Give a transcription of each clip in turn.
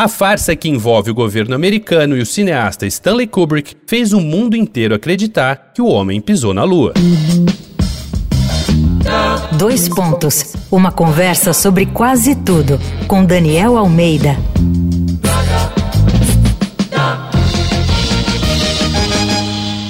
A farsa que envolve o governo americano e o cineasta Stanley Kubrick fez o mundo inteiro acreditar que o homem pisou na Lua. Dois pontos. Uma conversa sobre quase tudo com Daniel Almeida.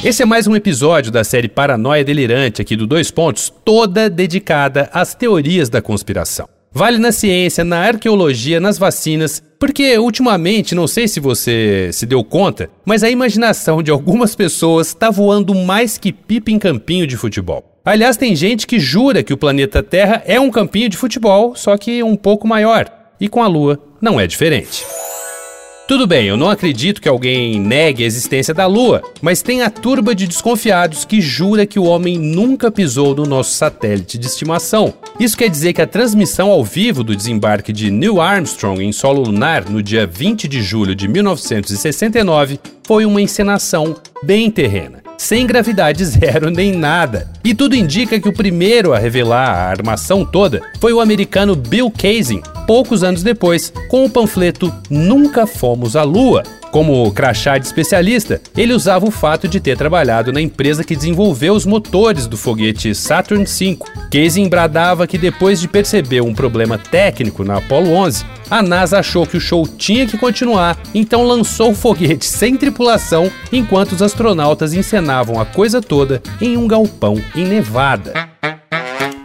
Esse é mais um episódio da série Paranoia Delirante aqui do Dois Pontos, toda dedicada às teorias da conspiração. Vale na ciência, na arqueologia, nas vacinas, porque ultimamente, não sei se você se deu conta, mas a imaginação de algumas pessoas está voando mais que pipa em campinho de futebol. Aliás, tem gente que jura que o planeta Terra é um campinho de futebol, só que um pouco maior. E com a Lua não é diferente. Tudo bem, eu não acredito que alguém negue a existência da Lua, mas tem a turba de desconfiados que jura que o homem nunca pisou no nosso satélite de estimação. Isso quer dizer que a transmissão ao vivo do desembarque de Neil Armstrong em solo lunar no dia 20 de julho de 1969 foi uma encenação bem terrena sem gravidade zero nem nada. E tudo indica que o primeiro a revelar a armação toda foi o americano Bill Kaysing, poucos anos depois, com o panfleto Nunca Fomos à Lua. Como crachá de especialista, ele usava o fato de ter trabalhado na empresa que desenvolveu os motores do foguete Saturn V. Casey bradava que depois de perceber um problema técnico na Apollo 11, a NASA achou que o show tinha que continuar, então lançou o foguete sem tripulação enquanto os astronautas encenavam a coisa toda em um galpão em Nevada.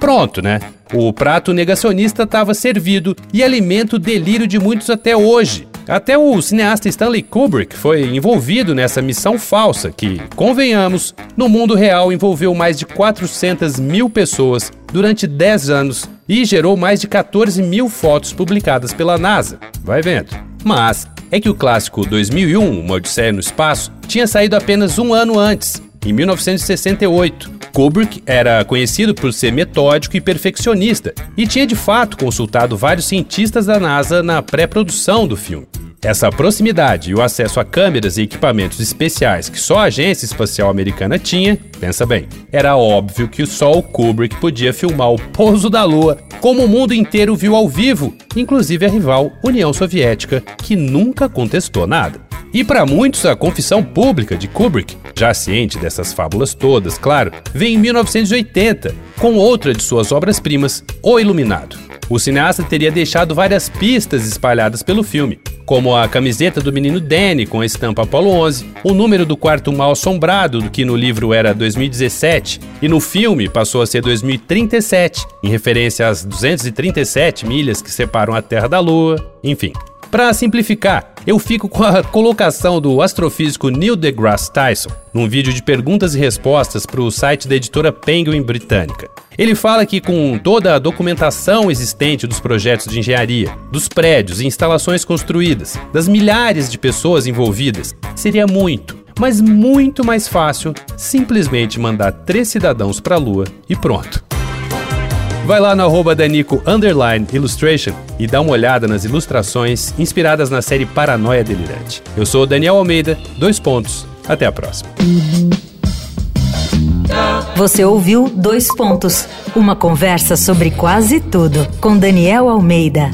Pronto, né? O prato negacionista estava servido e alimenta o delírio de muitos até hoje. Até o cineasta Stanley Kubrick foi envolvido nessa missão falsa que, convenhamos, no mundo real envolveu mais de 400 mil pessoas durante 10 anos e gerou mais de 14 mil fotos publicadas pela NASA. Vai vendo. Mas é que o clássico 2001, Uma Odisseia no Espaço, tinha saído apenas um ano antes, em 1968. Kubrick era conhecido por ser metódico e perfeccionista e tinha de fato consultado vários cientistas da NASA na pré-produção do filme. Essa proximidade e o acesso a câmeras e equipamentos especiais que só a Agência Espacial Americana tinha, pensa bem, era óbvio que só o Kubrick podia filmar o pouso da Lua, como o mundo inteiro viu ao vivo, inclusive a rival União Soviética, que nunca contestou nada. E para muitos, a confissão pública de Kubrick, já ciente dessas fábulas todas, claro, vem em 1980, com outra de suas obras-primas, O Iluminado. O cineasta teria deixado várias pistas espalhadas pelo filme, como a camiseta do menino Danny com a estampa Apollo 11, o número do quarto mal assombrado, do que no livro era 2017 e no filme passou a ser 2037, em referência às 237 milhas que separam a Terra da Lua, enfim. Para simplificar, eu fico com a colocação do astrofísico Neil deGrasse Tyson num vídeo de perguntas e respostas para o site da editora Penguin britânica. Ele fala que com toda a documentação existente dos projetos de engenharia, dos prédios e instalações construídas, das milhares de pessoas envolvidas, seria muito, mas muito mais fácil simplesmente mandar três cidadãos para a Lua e pronto. Vai lá no arroba Danico Illustration e dá uma olhada nas ilustrações inspiradas na série Paranoia Delirante. Eu sou o Daniel Almeida, dois pontos. Até a próxima. Você ouviu Dois Pontos, uma conversa sobre quase tudo com Daniel Almeida.